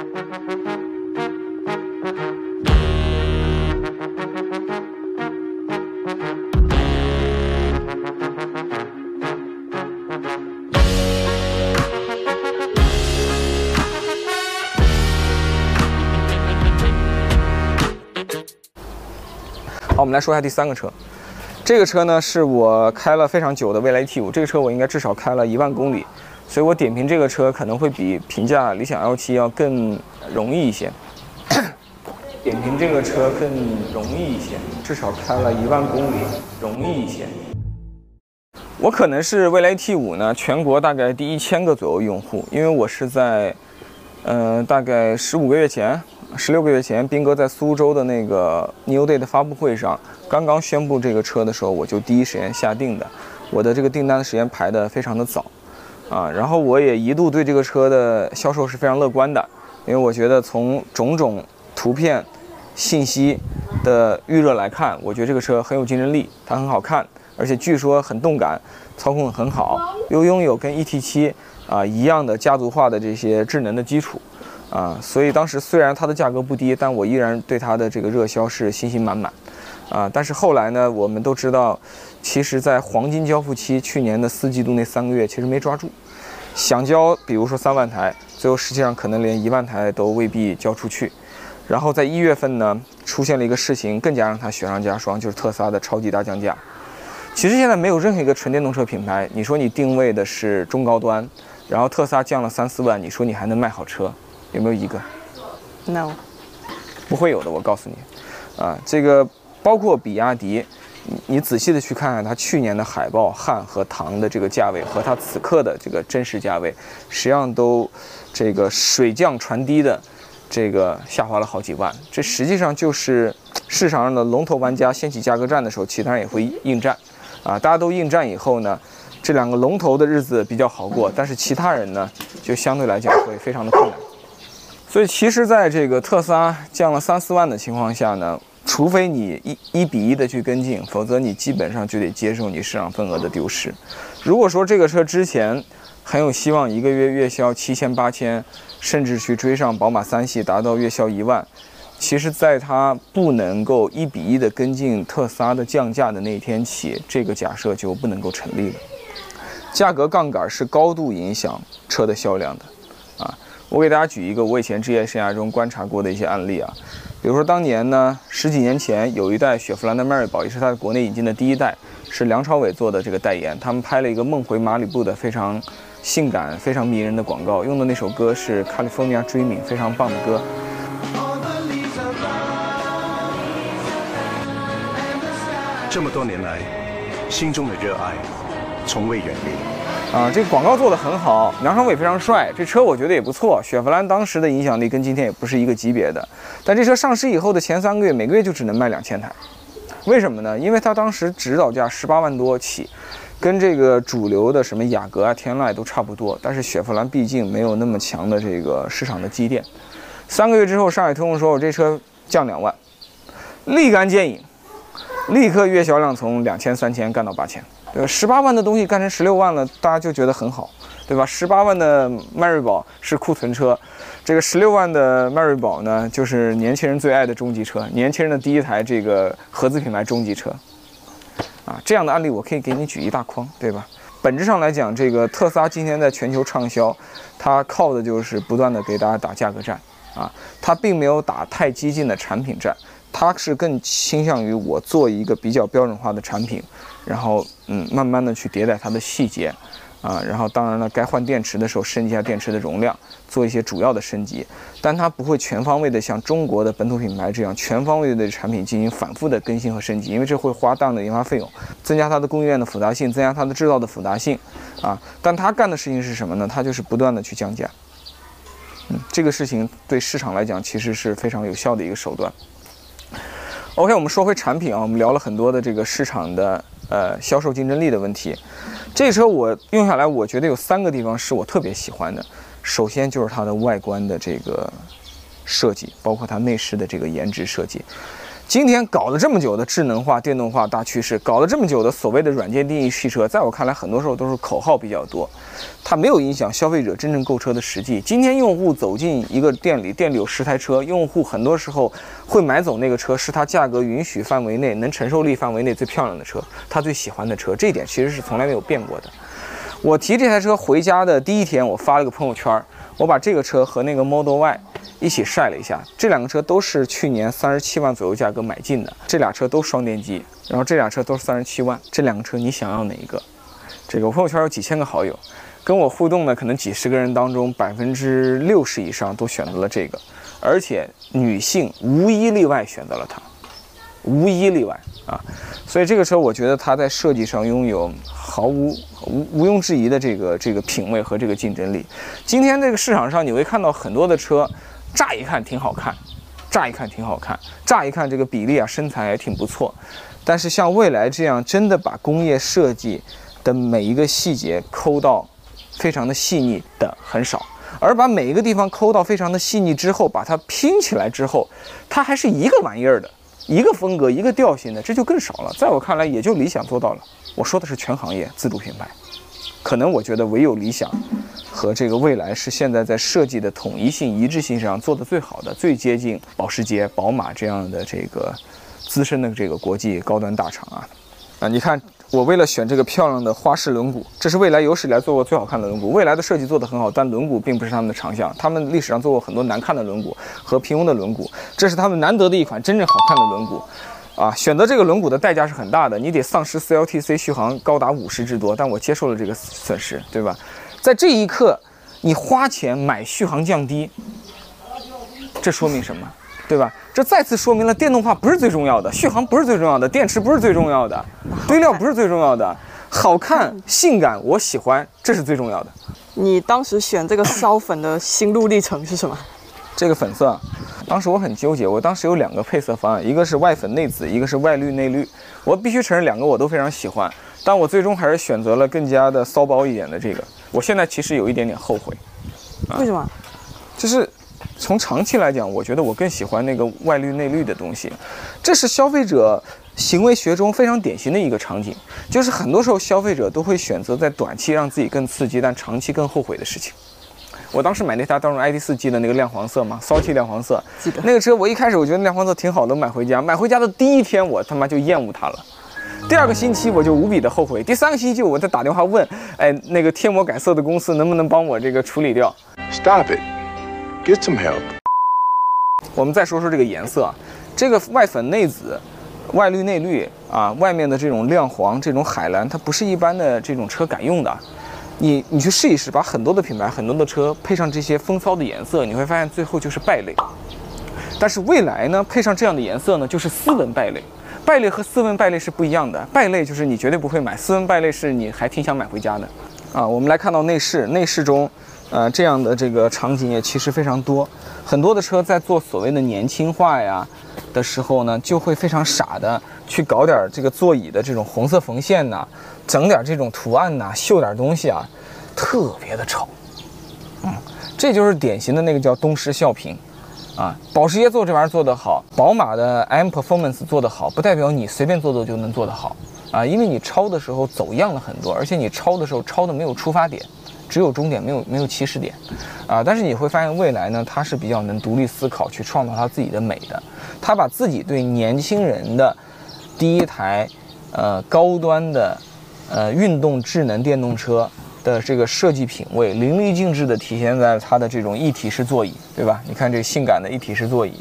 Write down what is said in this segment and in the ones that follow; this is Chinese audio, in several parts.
好，我们来说一下第三个车。这个车呢是我开了非常久的蔚来 T5，这个车我应该至少开了一万公里，所以我点评这个车可能会比评价理想 L7 要更容易一些。点评这个车更容易一些，至少开了一万公里，容易一些。我可能是蔚来 T5 呢全国大概第一千个左右用户，因为我是在，呃，大概十五个月前。十六个月前，斌哥在苏州的那个 New Day 的发布会上，刚刚宣布这个车的时候，我就第一时间下定的。我的这个订单的时间排的非常的早，啊，然后我也一度对这个车的销售是非常乐观的，因为我觉得从种种图片信息的预热来看，我觉得这个车很有竞争力，它很好看，而且据说很动感，操控很好，又拥有跟 ET7 啊一样的家族化的这些智能的基础。啊，所以当时虽然它的价格不低，但我依然对它的这个热销是信心满满。啊，但是后来呢，我们都知道，其实，在黄金交付期去年的四季度那三个月，其实没抓住，想交，比如说三万台，最后实际上可能连一万台都未必交出去。然后在一月份呢，出现了一个事情，更加让它雪上加霜，就是特斯拉的超级大降价。其实现在没有任何一个纯电动车品牌，你说你定位的是中高端，然后特斯拉降了三四万，你说你还能卖好车？有没有一个？No，不会有的。我告诉你，啊，这个包括比亚迪，你你仔细的去看看它去年的海豹、汉和唐的这个价位和它此刻的这个真实价位，实际上都这个水降船低的这个下滑了好几万。这实际上就是市场上的龙头玩家掀起价格战的时候，其他人也会应战，啊，大家都应战以后呢，这两个龙头的日子比较好过，但是其他人呢，就相对来讲会非常的困难。所以其实，在这个特斯拉降了三四万的情况下呢，除非你一一比一的去跟进，否则你基本上就得接受你市场份额的丢失。如果说这个车之前很有希望一个月月销七千八千，甚至去追上宝马三系达到月销一万，其实在它不能够一比一的跟进特斯拉的降价的那一天起，这个假设就不能够成立了。价格杠杆是高度影响车的销量的，啊。我给大家举一个我以前职业生涯中观察过的一些案例啊，比如说当年呢，十几年前有一代雪佛兰的迈锐宝，也是它国内引进的第一代，是梁朝伟做的这个代言，他们拍了一个梦回马里布的非常性感、非常迷人的广告，用的那首歌是《California Dreaming》，非常棒的歌。这么多年来，心中的热爱从未远离。啊，这个广告做得很好，梁朝伟非常帅，这车我觉得也不错。雪佛兰当时的影响力跟今天也不是一个级别的，但这车上市以后的前三个月，每个月就只能卖两千台，为什么呢？因为它当时指导价十八万多起，跟这个主流的什么雅阁啊、天籁都差不多。但是雪佛兰毕竟没有那么强的这个市场的积淀，三个月之后，上海通用说我这车降两万，立竿见影，立刻月销量从两千、三千干到八千。对吧？十八万的东西干成十六万了，大家就觉得很好，对吧？十八万的迈锐宝是库存车，这个十六万的迈锐宝呢，就是年轻人最爱的中级车，年轻人的第一台这个合资品牌中级车，啊，这样的案例我可以给你举一大筐，对吧？本质上来讲，这个特斯拉今天在全球畅销，它靠的就是不断的给大家打价格战，啊，它并没有打太激进的产品战。它是更倾向于我做一个比较标准化的产品，然后嗯，慢慢的去迭代它的细节，啊，然后当然了，该换电池的时候升级一下电池的容量，做一些主要的升级，但它不会全方位的像中国的本土品牌这样全方位的产品进行反复的更新和升级，因为这会花大量的研发费用，增加它的供应链的复杂性，增加它的制造的复杂性，啊，但它干的事情是什么呢？它就是不断的去降价，嗯，这个事情对市场来讲其实是非常有效的一个手段。OK，我们说回产品啊，我们聊了很多的这个市场的呃销售竞争力的问题。这车我用下来，我觉得有三个地方是我特别喜欢的。首先就是它的外观的这个设计，包括它内饰的这个颜值设计。今天搞了这么久的智能化、电动化大趋势，搞了这么久的所谓的软件定义汽车，在我看来，很多时候都是口号比较多，它没有影响消费者真正购车的实际。今天用户走进一个店里，店里有十台车，用户很多时候会买走那个车，是他价格允许范围内、能承受力范围内最漂亮的车，他最喜欢的车，这一点其实是从来没有变过的。我提这台车回家的第一天，我发了个朋友圈，我把这个车和那个 Model Y 一起晒了一下。这两个车都是去年三十七万左右价格买进的，这俩车都双电机，然后这俩车都是三十七万。这两个车你想要哪一个？这个我朋友圈有几千个好友，跟我互动的可能几十个人当中，百分之六十以上都选择了这个，而且女性无一例外选择了它，无一例外啊。所以这个车我觉得它在设计上拥有。毫无无毋庸置疑的这个这个品味和这个竞争力。今天这个市场上你会看到很多的车，乍一看挺好看，乍一看挺好看，乍一看这个比例啊身材也挺不错。但是像蔚来这样真的把工业设计的每一个细节抠到非常的细腻的很少，而把每一个地方抠到非常的细腻之后，把它拼起来之后，它还是一个玩意儿的，一个风格一个调性的，这就更少了。在我看来，也就理想做到了。我说的是全行业自主品牌，可能我觉得唯有理想和这个未来是现在在设计的统一性、一致性上做的最好的，最接近保时捷、宝马这样的这个资深的这个国际高端大厂啊啊！你看，我为了选这个漂亮的花式轮毂，这是蔚来有史以来做过最好看的轮毂。蔚来的设计做得很好，但轮毂并不是他们的长项，他们历史上做过很多难看的轮毂和平庸的轮毂，这是他们难得的一款真正好看的轮毂。啊，选择这个轮毂的代价是很大的，你得丧失 CLTC 续航高达五十之多，但我接受了这个损失，对吧？在这一刻，你花钱买续航降低，这说明什么？对吧？这再次说明了电动化不是最重要的，续航不是最重要的，电池不是最重要的，堆料不是最重要的，好看、性感，我喜欢，这是最重要的。你当时选这个烧粉的心路历程是什么？这个粉色。当时我很纠结，我当时有两个配色方案，一个是外粉内紫，一个是外绿内绿。我必须承认，两个我都非常喜欢，但我最终还是选择了更加的骚包一点的这个。我现在其实有一点点后悔，为什么？就是从长期来讲，我觉得我更喜欢那个外绿内绿的东西。这是消费者行为学中非常典型的一个场景，就是很多时候消费者都会选择在短期让自己更刺激，但长期更后悔的事情。我当时买那台当中 ID 四 G 的那个亮黄色嘛，骚气亮黄色。记得那个车，我一开始我觉得亮黄色挺好的，买回家。买回家的第一天，我他妈就厌恶它了。第二个星期我就无比的后悔。第三个星期我再打电话问，哎，那个贴膜改色的公司能不能帮我这个处理掉？Stop it, get some help。我们再说说这个颜色，这个外粉内紫，外绿内绿啊，外面的这种亮黄，这种海蓝，它不是一般的这种车敢用的。你你去试一试，把很多的品牌、很多的车配上这些风骚的颜色，你会发现最后就是败类。但是未来呢，配上这样的颜色呢，就是斯文败类。败类和斯文败类是不一样的，败类就是你绝对不会买，斯文败类是你还挺想买回家的。啊，我们来看到内饰，内饰中，呃，这样的这个场景也其实非常多。很多的车在做所谓的年轻化呀的时候呢，就会非常傻的去搞点这个座椅的这种红色缝线呐。整点这种图案呐，绣点东西啊，特别的丑。嗯，这就是典型的那个叫东施效颦啊。保时捷做这玩意儿做得好，宝马的 M Performance 做得好，不代表你随便做做就能做得好啊。因为你抄的时候走样了很多，而且你抄的时候抄的没有出发点，只有终点，没有没有起始点啊。但是你会发现，未来呢，它是比较能独立思考，去创造它自己的美的。它把自己对年轻人的第一台呃高端的。呃，运动智能电动车的这个设计品味淋漓尽致地体现在它的这种一体式座椅，对吧？你看这性感的一体式座椅，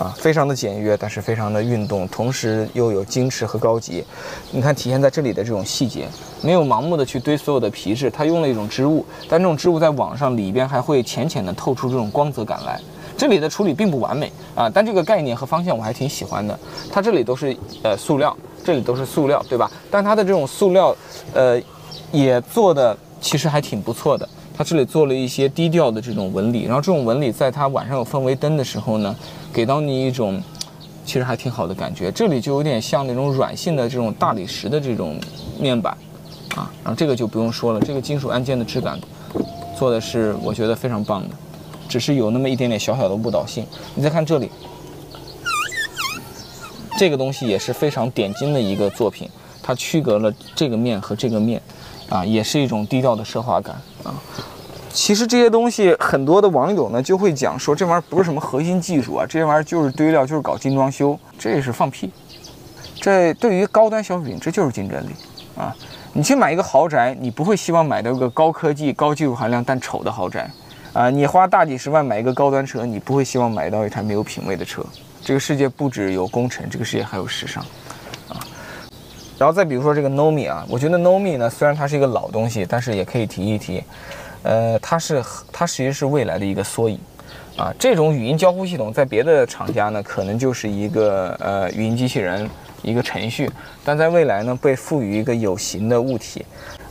啊，非常的简约，但是非常的运动，同时又有矜持和高级。你看体现在这里的这种细节，没有盲目的去堆所有的皮质，它用了一种织物，但这种织物在网上里边还会浅浅的透出这种光泽感来。这里的处理并不完美啊，但这个概念和方向我还挺喜欢的。它这里都是呃塑料。这里都是塑料，对吧？但它的这种塑料，呃，也做的其实还挺不错的。它这里做了一些低调的这种纹理，然后这种纹理在它晚上有氛围灯的时候呢，给到你一种其实还挺好的感觉。这里就有点像那种软性的这种大理石的这种面板啊，然后这个就不用说了，这个金属按键的质感做的是我觉得非常棒的，只是有那么一点点小小的误导性。你再看这里。这个东西也是非常点睛的一个作品，它区隔了这个面和这个面，啊，也是一种低调的奢华感啊。其实这些东西很多的网友呢就会讲说这玩意儿不是什么核心技术啊，这些玩意儿就是堆料，就是搞精装修，这也是放屁。这对于高端消费品，这就是竞争力啊！你去买一个豪宅，你不会希望买到个高科技、高技术含量但丑的豪宅啊！你花大几十万买一个高端车，你不会希望买到一台没有品位的车。这个世界不只有工程，这个世界还有时尚！然后再比如说这个 Nomi 啊，我觉得 Nomi 呢，虽然它是一个老东西，但是也可以提一提，呃，它是它其实是未来的一个缩影。啊，这种语音交互系统在别的厂家呢，可能就是一个呃语音机器人，一个程序，但在未来呢，被赋予一个有形的物体，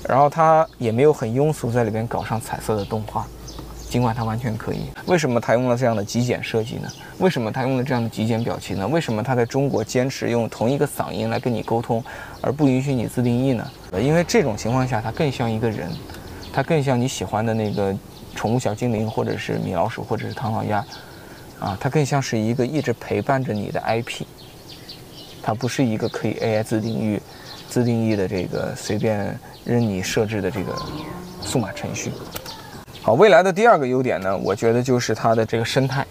然后它也没有很庸俗，在里边搞上彩色的动画，尽管它完全可以。为什么它用了这样的极简设计呢？为什么它用了这样的极简表情呢？为什么它在中国坚持用同一个嗓音来跟你沟通，而不允许你自定义呢？因为这种情况下，它更像一个人，它更像你喜欢的那个。宠物小精灵，或者是米老鼠，或者是唐老鸭，啊，它更像是一个一直陪伴着你的 IP，它不是一个可以 AI 自定义、自定义的这个随便任你设置的这个数码程序。好，未来的第二个优点呢，我觉得就是它的这个生态，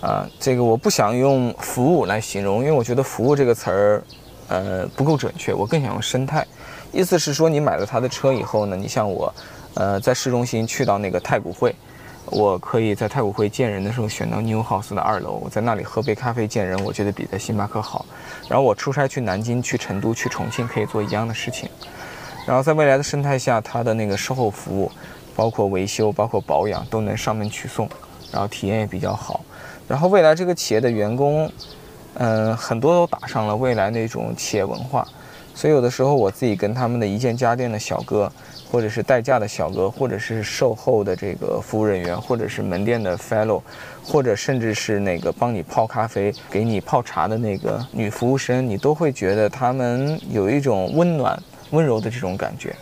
啊，这个我不想用服务来形容，因为我觉得服务这个词儿，呃，不够准确，我更想用生态。意思是说，你买了它的车以后呢，你像我。呃，在市中心去到那个太古汇，我可以在太古汇见人的时候选到 New House 的二楼，我在那里喝杯咖啡见人，我觉得比在星巴克好。然后我出差去南京、去成都、去重庆，可以做一样的事情。然后在未来的生态下，它的那个售后服务，包括维修、包括保养，都能上门取送，然后体验也比较好。然后未来这个企业的员工，嗯，很多都打上了未来那种企业文化，所以有的时候我自己跟他们的一键家电的小哥。或者是代驾的小哥，或者是售后的这个服务人员，或者是门店的 fellow，或者甚至是那个帮你泡咖啡、给你泡茶的那个女服务生，你都会觉得他们有一种温暖、温柔的这种感觉。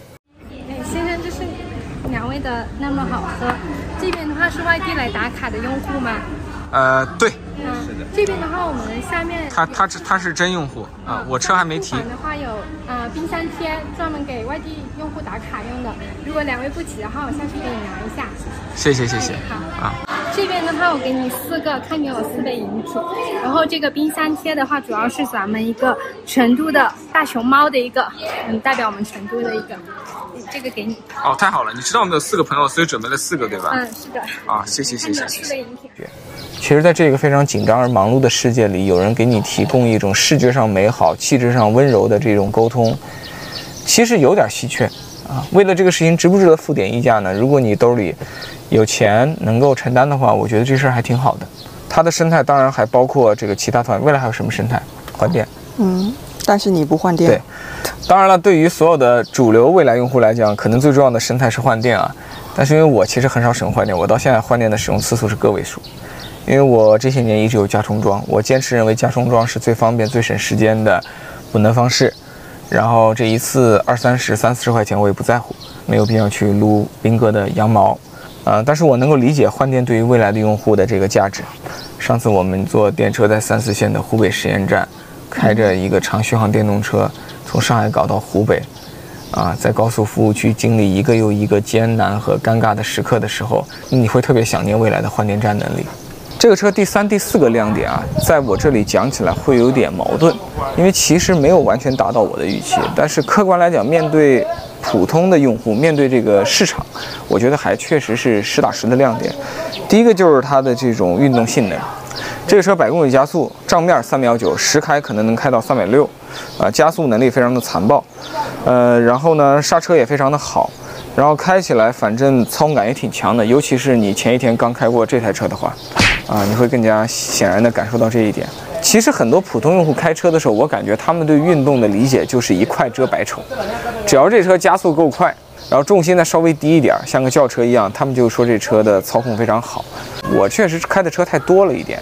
的那么好喝。这边的话是外地来打卡的用户吗？呃，对。嗯，这边的话，我们下面他他是他是真用户啊，我车还没提。的话有呃冰箱贴，专门给外地用户打卡用的。如果两位不齐的话，我下去给你拿一下。谢谢谢谢。好啊，这边的话我给你四个，看给我四杯饮品。然后这个冰箱贴的话，主要是咱们一个成都的大熊猫的一个，嗯，代表我们成都的一个。这个给你。哦，太好了！你知道我们有四个朋友，所以准备了四个，对吧？嗯，是的。啊，谢谢谢谢谢谢。对。其实，在这个非常紧张而忙碌的世界里，有人给你提供一种视觉上美好、气质上温柔的这种沟通，其实有点稀缺啊。为了这个事情，值不值得付点溢价呢？如果你兜里有钱能够承担的话，我觉得这事儿还挺好的。它的生态当然还包括这个其他团，未来还有什么生态？环电。嗯，但是你不换电。对。当然了，对于所有的主流未来用户来讲，可能最重要的生态是换电啊。但是因为我其实很少使用换电，我到现在换电的使用次数是个位数。因为我这些年一直有加充桩，我坚持认为加充桩是最方便、最省时间的补能方式。然后这一次二三十、三四十块钱我也不在乎，没有必要去撸斌哥的羊毛。啊，但是我能够理解换电对于未来的用户的这个价值。上次我们坐电车在三四线的湖北实验站，开着一个长续航电动车从上海搞到湖北，啊，在高速服务区经历一个又一个艰难和尴尬的时刻的时候，你会特别想念未来的换电站能力。这个车第三、第四个亮点啊，在我这里讲起来会有点矛盾，因为其实没有完全达到我的预期。但是客观来讲，面对普通的用户，面对这个市场，我觉得还确实是实打实的亮点。第一个就是它的这种运动性能，这个车百公里加速，账面三秒九，实开可能能开到三百六，啊，加速能力非常的残暴，呃，然后呢，刹车也非常的好，然后开起来反正操控感也挺强的，尤其是你前一天刚开过这台车的话。啊，你会更加显然地感受到这一点。其实很多普通用户开车的时候，我感觉他们对运动的理解就是一快遮百丑。只要这车加速够快，然后重心再稍微低一点，像个轿车一样，他们就说这车的操控非常好。我确实开的车太多了一点，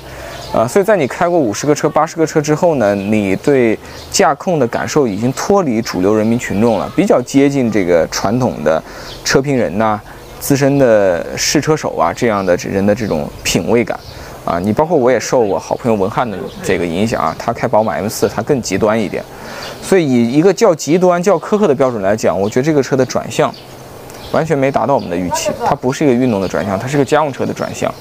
啊，所以在你开过五十个车、八十个车之后呢，你对驾控的感受已经脱离主流人民群众了，比较接近这个传统的车评人呐。资深的试车手啊，这样的人的这种品味感，啊，你包括我也受我好朋友文翰的这个影响啊，他开宝马 M4，他更极端一点，所以以一个较极端、较苛刻的标准来讲，我觉得这个车的转向完全没达到我们的预期，它不是一个运动的转向，它是个家用车的转向，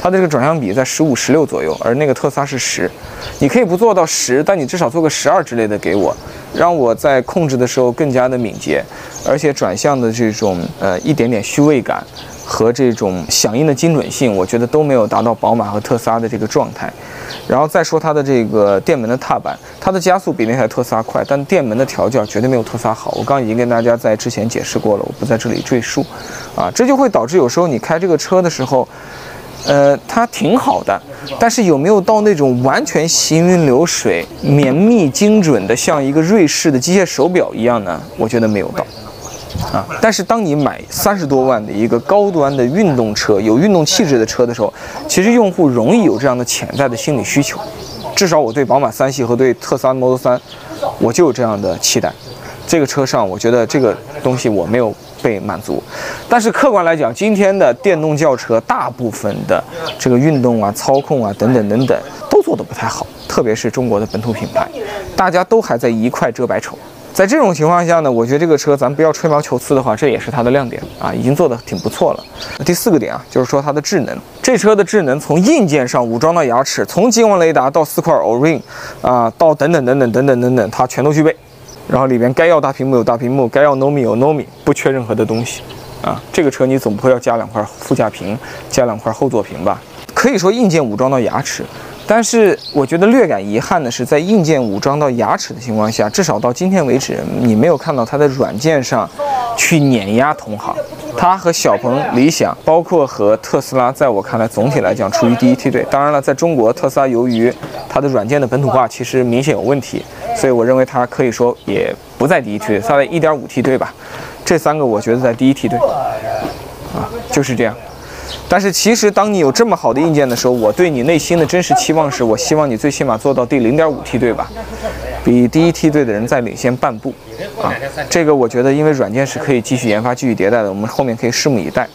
它的这个转向比在十五、十六左右，而那个特斯拉是十，你可以不做到十，但你至少做个十二之类的给我，让我在控制的时候更加的敏捷，而且转向的这种呃一点点虚位感。和这种响应的精准性，我觉得都没有达到宝马和特斯拉的这个状态。然后再说它的这个电门的踏板，它的加速比那台特斯拉快，但电门的调教绝对没有特斯拉好。我刚刚已经跟大家在之前解释过了，我不在这里赘述。啊，这就会导致有时候你开这个车的时候，呃，它挺好的，但是有没有到那种完全行云流水、绵密精准的，像一个瑞士的机械手表一样呢？我觉得没有到。啊！但是当你买三十多万的一个高端的运动车，有运动气质的车的时候，其实用户容易有这样的潜在的心理需求。至少我对宝马三系和对特斯拉 Model 3，我就有这样的期待。这个车上，我觉得这个东西我没有被满足。但是客观来讲，今天的电动轿车大部分的这个运动啊、操控啊等等等等，都做得不太好，特别是中国的本土品牌，大家都还在一块遮百丑。在这种情况下呢，我觉得这个车咱不要吹毛求疵的话，这也是它的亮点啊，已经做得挺不错了。第四个点啊，就是说它的智能，这车的智能从硬件上武装到牙齿，从激光雷达到四块 Orin，啊，到等等等等等等等等，它全都具备。然后里边该要大屏幕有大屏幕，该要 Nomi 有 Nomi，不缺任何的东西啊。这个车你总不会要加两块副驾屏，加两块后座屏吧？可以说硬件武装到牙齿。但是我觉得略感遗憾的是，在硬件武装到牙齿的情况下，至少到今天为止，你没有看到它的软件上去碾压同行。它和小鹏、理想，包括和特斯拉，在我看来，总体来讲处于第一梯队。当然了，在中国，特斯拉由于它的软件的本土化其实明显有问题，所以我认为它可以说也不在第一梯队，它在一点五梯队吧。这三个我觉得在第一梯队，啊，就是这样。但是其实，当你有这么好的硬件的时候，我对你内心的真实期望是，我希望你最起码做到第零点五梯队吧，比第一梯队的人再领先半步啊。这个我觉得，因为软件是可以继续研发、继续迭代的，我们后面可以拭目以待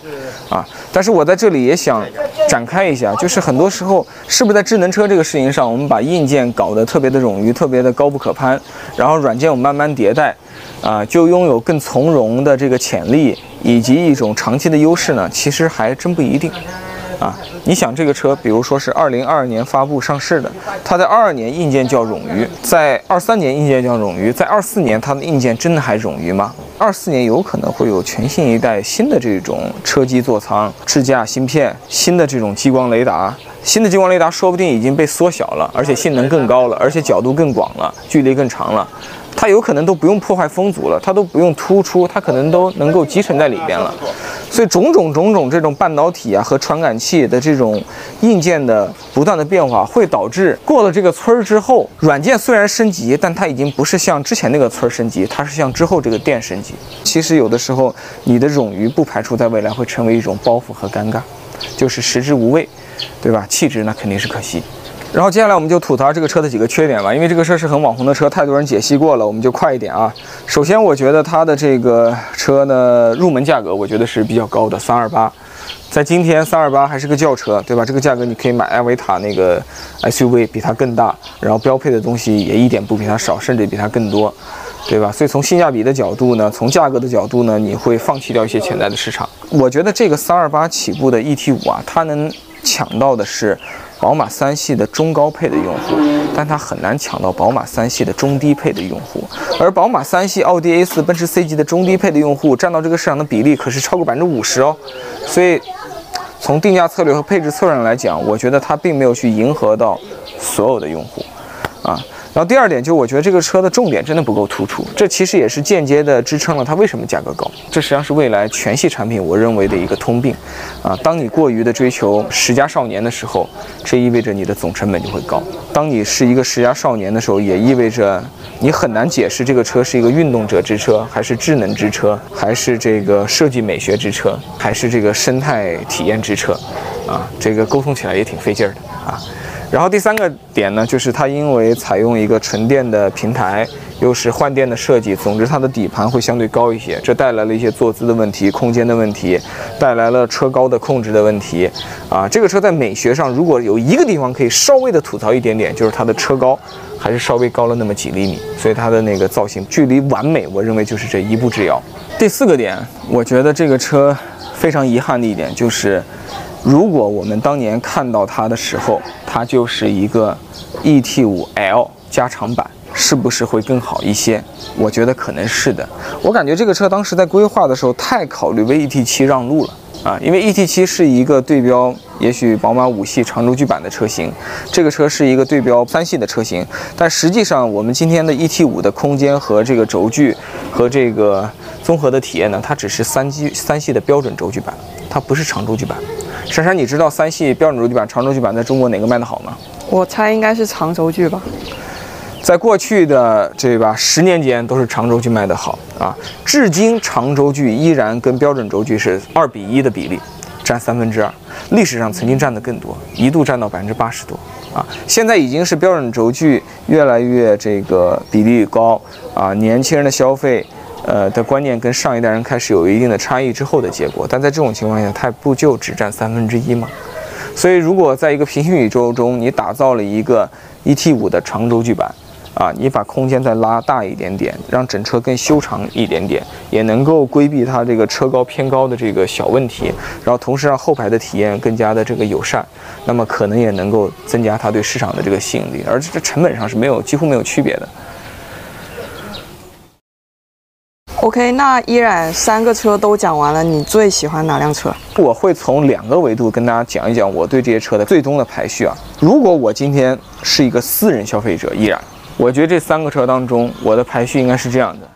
啊。但是我在这里也想展开一下，就是很多时候是不是在智能车这个事情上，我们把硬件搞得特别的冗余、特别的高不可攀，然后软件我们慢慢迭代。啊，就拥有更从容的这个潜力以及一种长期的优势呢？其实还真不一定。啊，你想这个车，比如说是二零二二年发布上市的，它在二二年硬件叫冗余，在二三年硬件叫冗余，在二四年它的硬件真的还冗余吗？二四年有可能会有全新一代新的这种车机座舱、智驾芯片、新的这种激光雷达，新的激光雷达说不定已经被缩小了，而且性能更高了，而且角度更广了，距离更长了。它有可能都不用破坏风阻了，它都不用突出，它可能都能够集成在里边了。所以种种种种这种半导体啊和传感器的这种硬件的不断的变化，会导致过了这个村儿之后，软件虽然升级，但它已经不是像之前那个村儿升级，它是像之后这个店升级。其实有的时候你的冗余不排除在未来会成为一种包袱和尴尬，就是食之无味，对吧？气质那肯定是可惜。然后接下来我们就吐槽这个车的几个缺点吧，因为这个车是很网红的车，太多人解析过了，我们就快一点啊。首先，我觉得它的这个车呢，入门价格我觉得是比较高的，三二八，在今天三二八还是个轿车，对吧？这个价格你可以买艾维塔那个 SUV，比它更大，然后标配的东西也一点不比它少，甚至比它更多，对吧？所以从性价比的角度呢，从价格的角度呢，你会放弃掉一些潜在的市场。我觉得这个三二八起步的 ET 五啊，它能抢到的是。宝马三系的中高配的用户，但它很难抢到宝马三系的中低配的用户，而宝马三系、奥迪 A4、奔驰 C 级的中低配的用户占到这个市场的比例可是超过百分之五十哦，所以从定价策略和配置策略上来讲，我觉得它并没有去迎合到所有的用户，啊。然后第二点，就我觉得这个车的重点真的不够突出，这其实也是间接的支撑了它为什么价格高。这实际上是未来全系产品我认为的一个通病，啊，当你过于的追求十佳少年的时候，这意味着你的总成本就会高；当你是一个十佳少年的时候，也意味着你很难解释这个车是一个运动者之车，还是智能之车，还是这个设计美学之车，还是这个生态体验之车，啊，这个沟通起来也挺费劲儿的啊。然后第三个点呢，就是它因为采用一个纯电的平台，又是换电的设计，总之它的底盘会相对高一些，这带来了一些坐姿的问题、空间的问题，带来了车高的控制的问题。啊，这个车在美学上，如果有一个地方可以稍微的吐槽一点点，就是它的车高还是稍微高了那么几厘米，所以它的那个造型距离完美，我认为就是这一步之遥。第四个点，我觉得这个车非常遗憾的一点就是。如果我们当年看到它的时候，它就是一个 ET5L 加长版，是不是会更好一些？我觉得可能是的。我感觉这个车当时在规划的时候太考虑为 ET7 让路了啊，因为 ET7 是一个对标也许宝马五系长轴距版的车型，这个车是一个对标三系的车型，但实际上我们今天的 ET5 的空间和这个轴距和这个综合的体验呢，它只是三系三系的标准轴距版，它不是长轴距版。珊珊，你知道三系标准轴距版、长轴距版在中国哪个卖得好吗？我猜应该是长轴距吧。在过去的这吧十年间，都是长轴距卖得好啊。至今，长轴距依然跟标准轴距是二比一的比例，占三分之二。历史上曾经占的更多，一度占到百分之八十多啊。现在已经是标准轴距越来越这个比例高啊，年轻人的消费。呃的观念跟上一代人开始有一定的差异之后的结果，但在这种情况下，它不就只占三分之一吗？所以，如果在一个平行宇宙中，你打造了一个 ET5 的长轴距版，啊，你把空间再拉大一点点，让整车更修长一点点，也能够规避它这个车高偏高的这个小问题，然后同时让后排的体验更加的这个友善，那么可能也能够增加它对市场的这个吸引力，而且这成本上是没有几乎没有区别的。OK，那依然三个车都讲完了，你最喜欢哪辆车？我会从两个维度跟大家讲一讲我对这些车的最终的排序啊。如果我今天是一个私人消费者，依然，我觉得这三个车当中，我的排序应该是这样的。